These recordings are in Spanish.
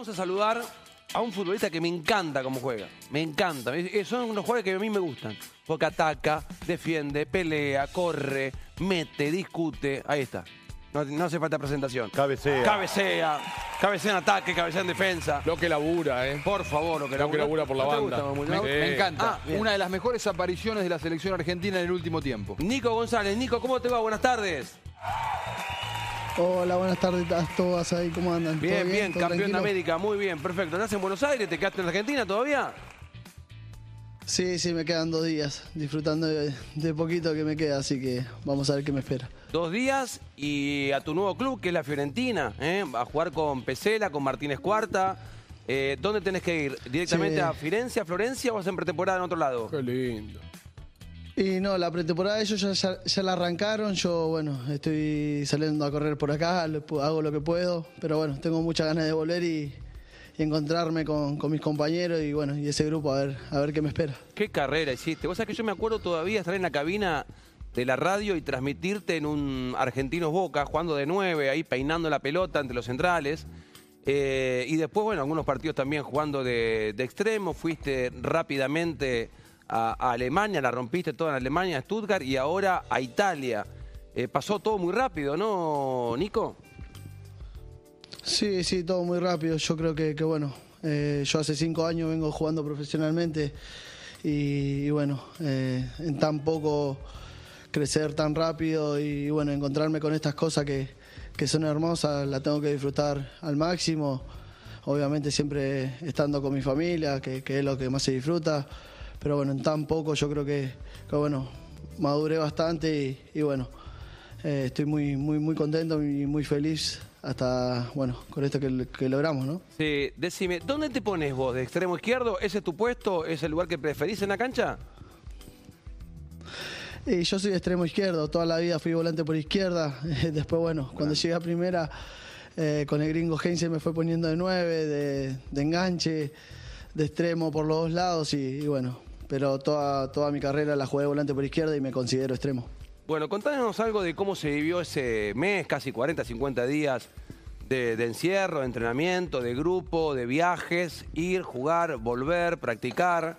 Vamos a saludar a un futbolista que me encanta cómo juega. Me encanta. Es- Son unos jugadores que a mí me gustan. Porque ataca, defiende, pelea, corre, mete, discute. Ahí está. No, no hace falta presentación. Cabecea. Cabecea. Cabecea en ataque, cabecea en defensa. Lo que labura, ¿eh? Por favor, lo que Lo que labura por la ¿No banda. gusta? Me- Me encanta. Ah, bien. Una de las mejores apariciones de la selección argentina en el último tiempo. Nico González. Nico, ¿cómo te va? Buenas tardes. Hola, buenas tardes a todas ahí, ¿cómo andan? ¿Todo Bien, bien, ¿Todo campeón de? América. Muy bien, perfecto. ¿Estás en Buenos Aires? ¿Te quedaste en Argentina todavía? Sí, sí, me quedan dos días disfrutando de, de poquito que me queda, así que vamos a ver qué me espera. Dos días y a tu nuevo club, que es la Fiorentina, ¿eh? a jugar con Pesela, con Martínez Cuarta. Eh, ¿Dónde tenés que ir? ¿Directamente Sí. a Firenze, a Florencia o vas en pretemporada en otro lado? Qué lindo. Y no, la pretemporada ellos ya, la arrancaron, yo bueno, estoy saliendo a correr por acá, hago lo que puedo, pero bueno, tengo muchas ganas de volver y, encontrarme con, mis compañeros y bueno, y ese grupo a ver, a ver qué me espera. ¿Qué carrera hiciste? Vos sabés que yo me acuerdo todavía estar en la cabina de la radio y transmitirte en un Argentinos Boca, jugando de nueve, ahí peinando la pelota entre los centrales. Eh, y después, bueno, algunos partidos también jugando de extremo. Fuiste rápidamente a, Alemania, la rompiste toda en Alemania, a Stuttgart y ahora a Italia. Eh, pasó todo muy rápido, ¿no, Nico? Sí, sí, todo muy rápido. Yo creo que, bueno, eh, yo hace cinco años vengo jugando profesionalmente y, bueno, eh, en tan poco crecer tan rápido y bueno, encontrarme con estas cosas que, que son hermosas, la tengo que disfrutar al máximo. Obviamente siempre estando con mi familia, que, que es lo que más se disfruta, pero bueno, en tan poco yo creo que, que, bueno, maduré bastante y, y bueno, eh, estoy muy, muy, muy contento y muy feliz hasta, bueno, con esto que, que logramos, ¿no? Sí, decime, ¿dónde te pones vos? ¿De extremo izquierdo? ¿Ese es tu puesto? ¿Es el lugar que preferís en la cancha? Y yo soy de extremo izquierdo, toda la vida fui volante por izquierda. Después, bueno, cuando llegué a primera, eh, con el gringo Heinze me fue poniendo de nueve, de, de enganche, de extremo por los dos lados y, y bueno, pero toda, toda mi carrera la jugué de volante por izquierda y me considero extremo. Bueno, contanos algo de cómo se vivió ese mes, casi 40, 50 días de, de encierro, de entrenamiento, de grupo, de viajes, ir, jugar, volver, practicar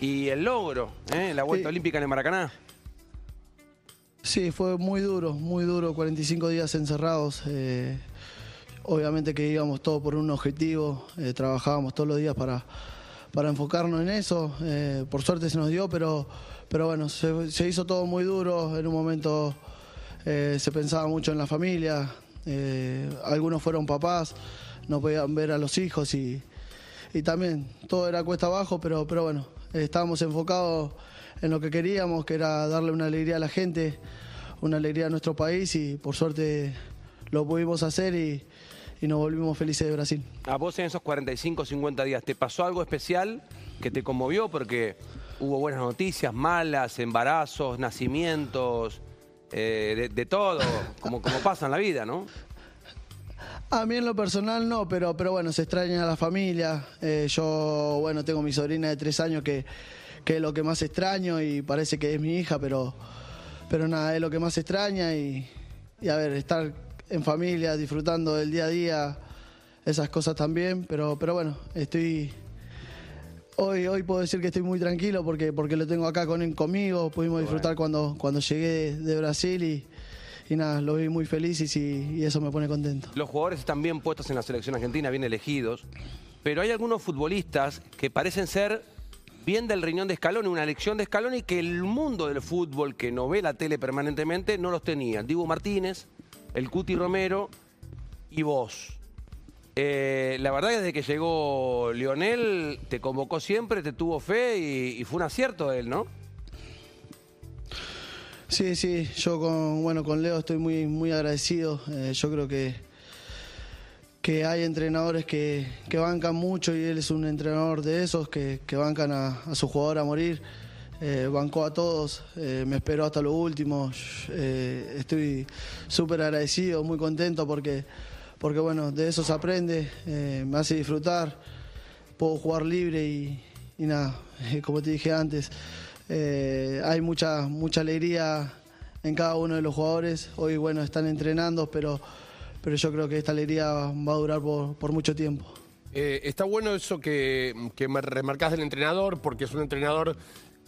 y el logro, ¿eh? la vuelta Sí. olímpica en el Maracaná. Sí, fue muy duro, muy duro, 45 días encerrados. eh, obviamente que íbamos todos por un objetivo, eh, trabajábamos todos los días para, para enfocarnos en eso. eh, por suerte se nos dio, pero, pero bueno, se, hizo todo muy duro. En un momento eh, se pensaba mucho en la familia, eh, algunos fueron papás, no podían ver a los hijos y, y también todo era cuesta abajo, pero, pero bueno, estábamos enfocados en lo que queríamos, que era darle una alegría a la gente, una alegría a nuestro país y por suerte lo pudimos hacer y, y nos volvimos felices de Brasil. A vos en esos 45, 50 días, ¿te pasó algo especial que te conmovió? Porque hubo buenas noticias, malas, embarazos, nacimientos, eh, de, de todo, como, como pasa en la vida, ¿no? A mí en lo personal no, pero, pero bueno, se extraña a la familia. Eh, yo, bueno, tengo mi sobrina de tres años que, que es lo que más extraño y parece que es mi hija, pero, pero nada, es lo que más extraña y, y a ver, estar en familia, disfrutando del día a día, esas cosas también, pero, pero bueno, estoy... Hoy, hoy puedo decir que estoy muy tranquilo porque, porque lo tengo acá con, conmigo, pudimos disfrutar cuando, cuando llegué de, de Brasil y, y nada, lo vi muy feliz y, y eso me pone contento. Los jugadores están bien puestos en la selección argentina, bien elegidos, pero hay algunos futbolistas que parecen ser bien del riñón de Scaloni, una elección de Scaloni que el mundo del fútbol que no ve la tele permanentemente no los tenía. Dibu Martínez, el Cuti Romero y vos. Eh, la verdad que desde que llegó Lionel te convocó siempre, te tuvo fe y, fue un acierto él, ¿no? Sí, sí, yo con, bueno, con Leo estoy muy, muy agradecido. Eh, yo creo que, que hay entrenadores que, que bancan mucho y él es un entrenador de esos que, que bancan a, a su jugador a morir. Eh, bancó a todos, eh, me esperó hasta lo último. Eh, estoy súper agradecido, muy contento porque, porque bueno, de eso se aprende, me hace disfrutar, puedo jugar libre y, nada, como te dije antes, hay mucha, mucha alegría en cada uno de los jugadores. Hoy, bueno, están entrenando, pero, pero yo creo que esta alegría va a durar por, por mucho tiempo. Está bueno eso que, que me remarcás del entrenador, porque es un entrenador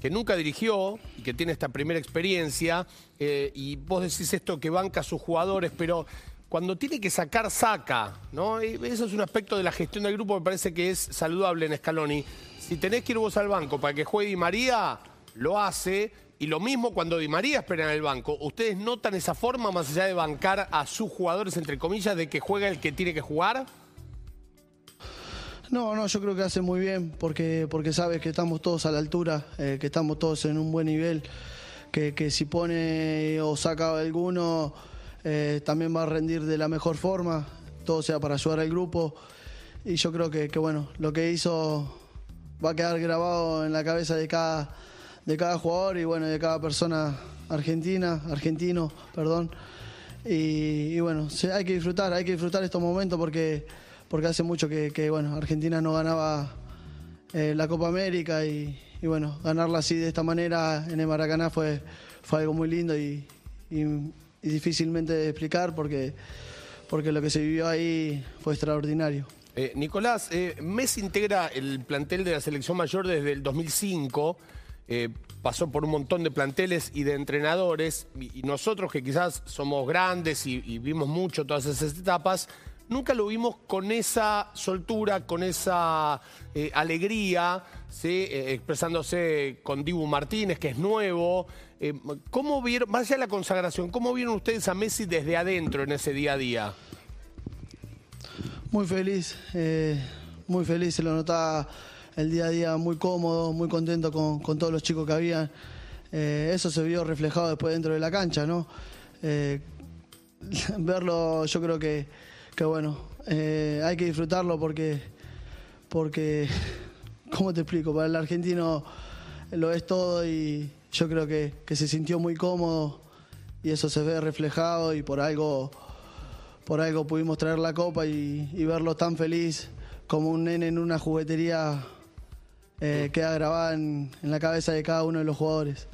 que nunca dirigió y que tiene esta primera experiencia. eh, y vos decís esto que banca a sus jugadores, pero cuando tiene que sacar, saca. ¿no? Y eso es un aspecto de la gestión del grupo que me parece que es saludable en Scaloni. Si tenés que ir vos al banco para que juegue Di María, lo hace. Y lo mismo cuando Di María espera en el banco. ¿Ustedes notan esa forma, más allá de bancar a sus jugadores, entre comillas, de que juega el que tiene que jugar? No, no, yo creo que hace muy bien porque, porque sabes que estamos todos a la altura, eh, que estamos todos en un buen nivel, que, que si pone o saca alguno eh, también va a rendir de la mejor forma, todo sea para ayudar al grupo. Y yo creo que, que, bueno, lo que hizo va a quedar grabado en la cabeza de cada, de cada jugador y bueno, de cada persona argentina, argentino, perdón. Y, y bueno, hay que disfrutar, hay que disfrutar estos momentos porque, porque hace mucho que, bueno, Argentina no ganaba eh, la Copa América y, bueno, ganarla así de esta manera en el Maracaná fue, fue algo muy lindo y, difícilmente de explicar porque, porque lo que se vivió ahí fue extraordinario. Eh, Nicolás, eh, Messi integra el plantel de la selección mayor desde el 2005. eh, pasó por un montón de planteles y de entrenadores. Y, nosotros, que quizás somos grandes y vimos mucho todas esas etapas, nunca lo vimos con esa soltura, con esa eh, alegría, ¿sí? Eh, expresándose con Dibu Martínez, que es nuevo. Eh, ¿Cómo vieron, más allá de la consagración, cómo vieron ustedes a Messi desde adentro en ese día a día? Muy feliz, muy feliz, se lo notaba el día a día muy cómodo, muy contento con, con todos los chicos que habían. Eso se vio reflejado después dentro de la cancha, ¿no? Verlo, yo creo que, que bueno, eh, hay que disfrutarlo porque, porque, ¿cómo te explico? Para el argentino lo es todo y yo creo que, que se sintió muy cómodo y eso se ve reflejado y por algo por algo pudimos traer la copa y, y verlo tan feliz como un nene en una juguetería eh, queda grabada en, en la cabeza de cada uno de los jugadores.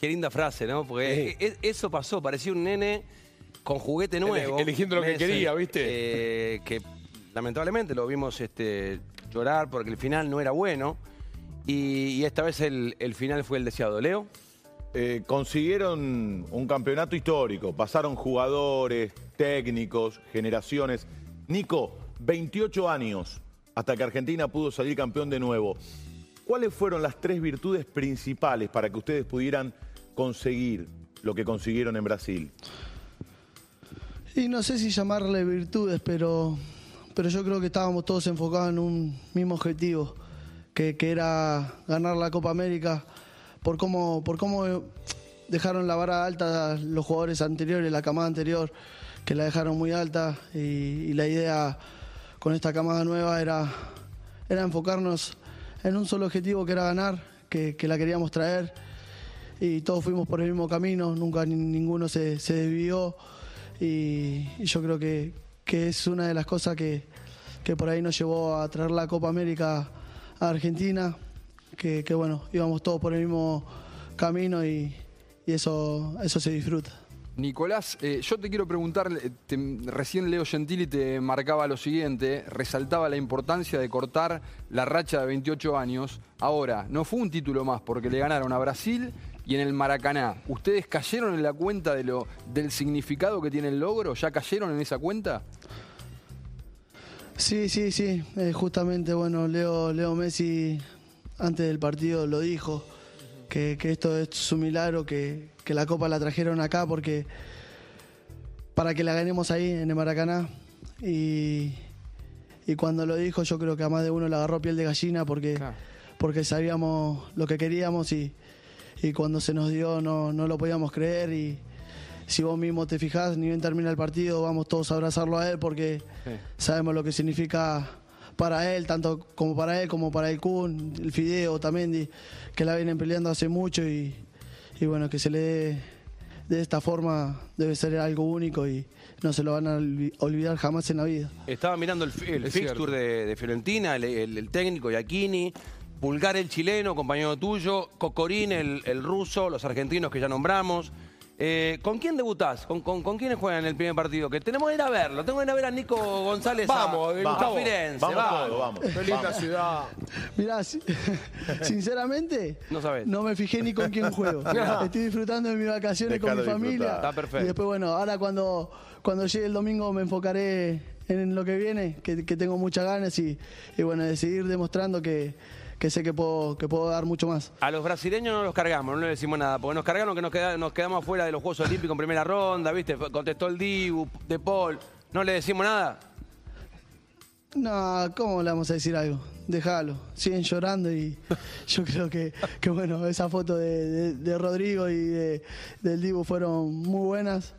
Qué linda frase, ¿no? Porque e- e- eso pasó, parecía un nene con juguete nuevo. eligiendo lo que quería, ¿viste? eh, que lamentablemente lo vimos este, llorar porque el final no era bueno. Y, y esta vez el, el final fue el deseado. Leo. Eh, consiguieron un campeonato histórico, pasaron jugadores, técnicos, generaciones. Nico, 28 años hasta que Argentina pudo salir campeón de nuevo. ¿Cuáles fueron las tres virtudes principales para que ustedes pudieran conseguir lo que consiguieron en Brasil? Y no sé si llamarle virtudes, pero, pero yo creo que estábamos todos enfocados en un mismo objetivo, que, que era ganar la Copa América, por cómo, por cómo dejaron la vara alta los jugadores anteriores, la camada anterior, que la dejaron muy alta, y, la idea con esta camada nueva era, era enfocarnos en un solo objetivo que era ganar, que, la queríamos traer. Y todos fuimos por el mismo camino, nunca ni- ninguno se, se desvió y, yo creo que, que es una de las cosas que, que por ahí nos llevó a traer la Copa América a Argentina, que, que bueno, íbamos todos por el mismo camino y, y eso, eso se disfruta. Nicolás, eh, yo te quiero preguntar, eh, recién Leo Gentili te marcaba lo siguiente, resaltaba la importancia de cortar la racha de 28 años. Ahora, no fue un título más porque le ganaron a Brasil y en el Maracaná. ¿Ustedes cayeron en la cuenta de lo, del significado que tiene el logro? ¿Ya cayeron en esa cuenta? Sí, sí, sí. eh, justamente, bueno, Leo, Leo Messi antes del partido lo dijo, que, que esto es un milagro, que, que la copa la trajeron acá porque para que la ganemos ahí en el Maracaná. Y, y cuando lo dijo yo creo que a más de uno le agarró piel de gallina porque, Claro. porque sabíamos lo que queríamos y, y cuando se nos dio no, no lo podíamos creer y si vos mismo te fijás, ni bien termina el partido, vamos todos a abrazarlo a él porque Sí. sabemos lo que significa para él, tanto como para él como para el Kun, el Fideo, Tamendi, que la vienen peleando hace mucho y, y bueno, que se le dé de esta forma debe ser algo único y no se lo van a olvi- olvidar jamás en la vida. Estaba mirando el, fixture de, de Fiorentina, el, el- el técnico Iacchini, Pulgar el chileno, compañero tuyo, Cocorín el, el ruso, los argentinos que ya nombramos. Eh, ¿Con quién debutás? ¿Con, con, con quiénes juegan el primer partido? Que tenemos que ir a verlo. Tengo que ir a ver a Nico González a- Vamos, a. Firenze. Vamos vamos. todos, vamos. Qué linda vamos. ciudad. Mirá, si- sinceramente, No sabés. me fijé ni con quién juego. Estoy disfrutando de mis vacaciones con mi familia. disfrutar. Está perfecto. Y después, bueno, ahora cuando, cuando llegue el domingo me enfocaré en lo que viene, que, que tengo muchas ganas y, y bueno, de seguir demostrando que, que sé que puedo, que puedo dar mucho más. A los brasileños no los cargamos, no les decimos nada, porque nos cargaron que nos, queda- nos quedamos fuera de los Juegos Olímpicos en primera ronda, ¿viste? Contestó el Dibu, De Paul. ¿No le decimos nada? No, ¿cómo le vamos a decir algo? Déjalo, siguen llorando y yo creo que, que bueno, esa foto de, de- de Rodrigo y de- del Dibu fueron muy buenas.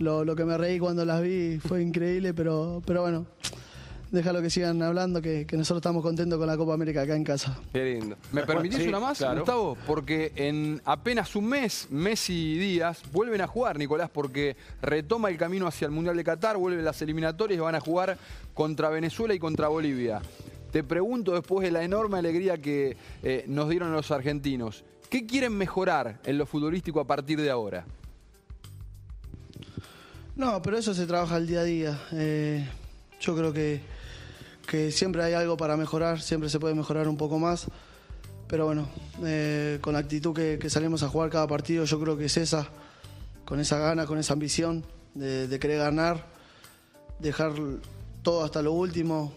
Lo, lo que me reí cuando las vi fue increíble, pero, pero bueno, déjalo que sigan hablando, que, que nosotros estamos contentos con la Copa América acá en casa. Qué lindo. ¿Me permitís Sí, una más, claro. Gustavo? Porque en apenas un mes, Messi y Díaz vuelven a jugar, Nicolás, porque retoma el camino hacia el Mundial de Qatar, vuelven las eliminatorias y van a jugar contra Venezuela y contra Bolivia. Te pregunto, después de la enorme alegría que eh, nos dieron los argentinos, ¿qué quieren mejorar en lo futbolístico a partir de ahora? No, pero eso se trabaja el día a día. Eh, yo creo que, que siempre hay algo para mejorar, siempre se puede mejorar un poco más. Pero bueno, eh, con la actitud que, salimos a jugar cada partido, yo creo que es esa, con esa gana, con esa ambición de, querer ganar, dejar todo hasta lo último.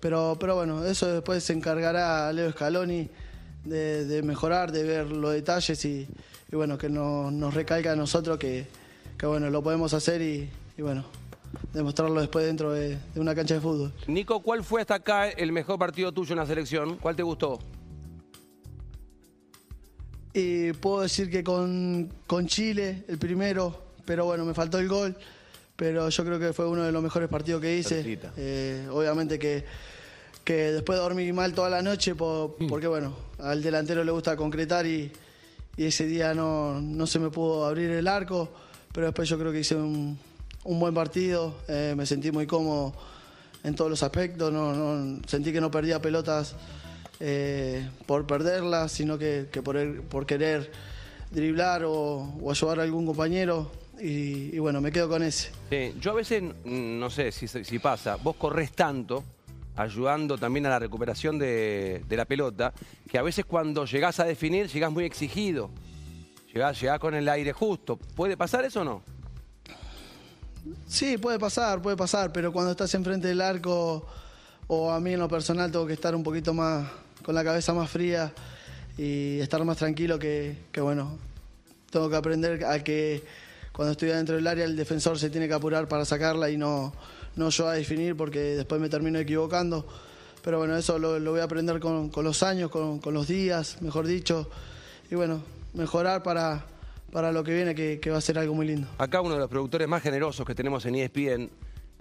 Pero, pero bueno, eso después se encargará Leo Scaloni de, mejorar, de ver los detalles y, bueno, que no- nos recalca a nosotros que, bueno, lo podemos hacer y bueno, demostrarlo después dentro de, de una cancha de fútbol. Nico, ¿cuál fue hasta acá el mejor partido tuyo en la selección? ¿Cuál te gustó? Y puedo decir que con, con Chile, el primero, pero bueno, me faltó el gol. Pero yo creo que fue uno de los mejores partidos que hice. Eh, obviamente que, que después dormí mal toda la noche, po- porque bueno, al delantero le gusta concretar y, y ese día no, no se me pudo abrir el arco. Pero después yo creo que hice un, un buen partido, eh, me sentí muy cómodo en todos los aspectos, no, no- sentí que no perdía pelotas eh, por perderlas, sino que, que por, por querer driblar o, ayudar a algún compañero. Y, bueno, me quedo con ese. Yo a veces, mm, no sé si, si pasa, vos corres tanto, ayudando también a la recuperación de, de la pelota, que a veces cuando llegás a definir, llegás muy exigido. Llegás, llegás con el aire justo. ¿Puede pasar eso o no? Sí, puede pasar, puede pasar, pero cuando estás enfrente del arco, o a mí en lo personal tengo que estar un poquito más, con la cabeza más fría y estar más tranquilo que, que bueno, tengo que aprender a que cuando estoy dentro del área el defensor se tiene que apurar para sacarla y no, no yo a definir porque después me termino equivocando. Pero bueno, eso lo, voy a aprender con, con los años, con, con los días, mejor dicho. Y bueno, mejorar para, para lo que viene, que, que va a ser algo muy lindo. Acá uno de los productores más generosos que tenemos en ESPN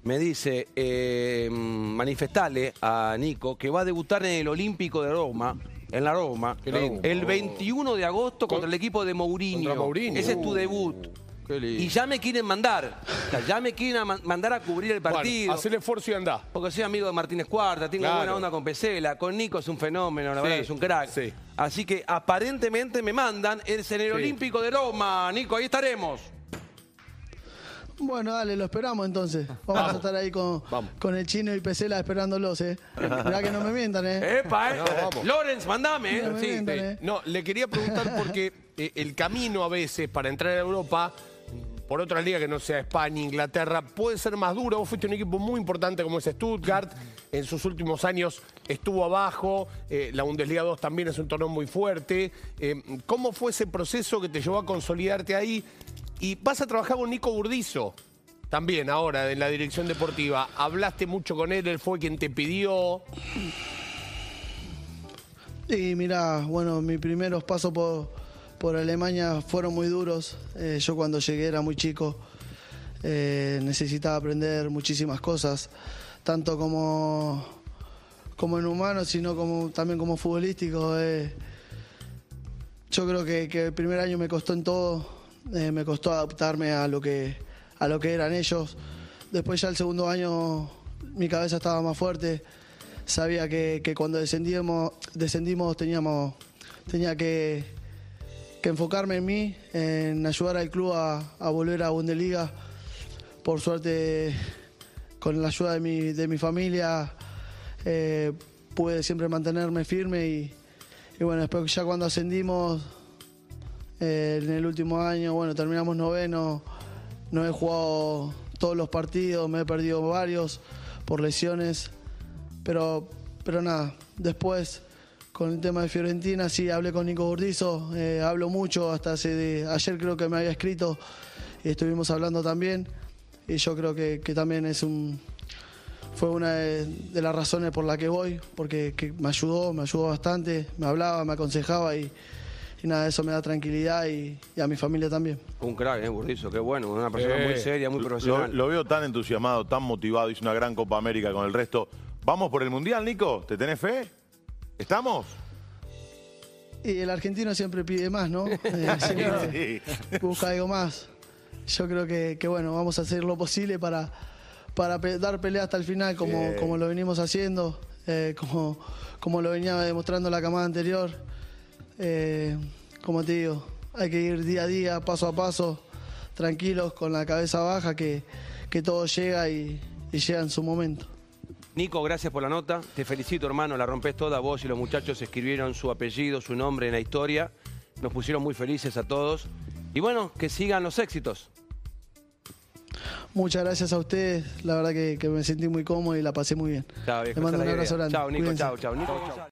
me dice, eh, manifestale a Nico que va a debutar en el Olímpico de Roma, en la Roma, Qué lindo. el 21 de agosto contra el equipo de Mourinho. Contra Mourinho. Ese es tu debut. Qué lindo. Y ya me quieren mandar, o sea, ya me quieren a man- mandar a cubrir el partido. Bueno, hacer el esfuerzo y andá. Porque soy amigo de Martínez Cuarta, tengo Claro. buena onda con Pesela, con Nico es un fenómeno, la Sí, verdad es un crack. sí. Así que aparentemente me mandan, es en el Sí. Olímpico de Roma, Nico, ahí estaremos. Bueno, dale, lo esperamos entonces. Vamos, a estar ahí con, Vamos. con el chino y Pesela esperándolos, ¿eh? Mirá que no me mientan, ¿eh? Epa, eh. No. Lorenz, mandame, eh. No me Sí. mientan, Sí. ¿eh? No, le quería preguntar porque eh, el camino a veces para entrar a Europa, por otra liga que no sea España, Inglaterra, puede ser más duro. Vos fuiste un equipo muy importante como es Stuttgart. En sus últimos años estuvo abajo. eh, la Bundesliga 2 también es un torneo muy fuerte. Eh, ¿Cómo fue ese proceso que te llevó a consolidarte ahí? Y vas a trabajar con Nico Burdizo. También ahora en la dirección deportiva. Hablaste mucho con él, él fue quien te pidió. Y mira, bueno, mis primeros pasos por, por Alemania fueron muy duros. Eh, yo cuando llegué era muy chico. Eh, necesitaba aprender muchísimas cosas, tanto como, como en humano, sino como, también como futbolístico. Eh, yo creo que, que el primer año me costó en todo, eh, me costó adaptarme a lo que, a lo que eran ellos. Después ya el segundo año mi cabeza estaba más fuerte, sabía que, que cuando descendíamos, descendimos teníamos, tenía que, que enfocarme en mí, en ayudar al club a, volver a Bundesliga. Por suerte, con la ayuda de mi, de mi familia, eh, pude siempre mantenerme firme y, y bueno, después ya cuando ascendimos eh, en el último año, bueno, terminamos noveno, no he jugado todos los partidos, me he perdido varios por lesiones, pero, pero nada, después con el tema de Fiorentina, sí, hablé con Nico Burdizo, eh, hablo mucho, hasta hace de- ayer creo que me había escrito y estuvimos hablando también, y yo creo que, que también es un, fue una de, de las razones por la que voy, porque que me ayudó, me ayudó bastante, me hablaba, me aconsejaba y, y nada, eso me da tranquilidad y, y a mi familia también. Un crack, ¿eh, Burdizo? Qué bueno, una persona Eh, muy seria, muy Lo, profesional. lo veo tan entusiasmado, tan motivado, hizo una gran Copa América con el resto. ¿Vamos por el Mundial, Nico? ¿Te tenés fe? ¿Estamos? Y el argentino siempre pide más, ¿no? Eh, siempre busca algo más. Yo creo que, que, bueno, vamos a hacer lo posible para, para pe- dar pelea hasta el final, como, como lo venimos haciendo, eh, como, como lo venía demostrando la camada anterior. Eh, como te digo, hay que ir día a día, paso a paso, tranquilos, con la cabeza baja, que, que todo llega y, y llega en su momento. Nico, gracias por la nota. Te felicito, hermano. La rompes toda. Vos y los muchachos escribieron su apellido, su nombre en la historia. Nos pusieron muy felices a todos. Y bueno, que sigan los éxitos. Muchas gracias a ustedes, la verdad que, que me sentí muy cómodo y la pasé muy bien. Chao, viejo. Mando un abrazo grande. Chao, Nico. Chao, chao. Nico,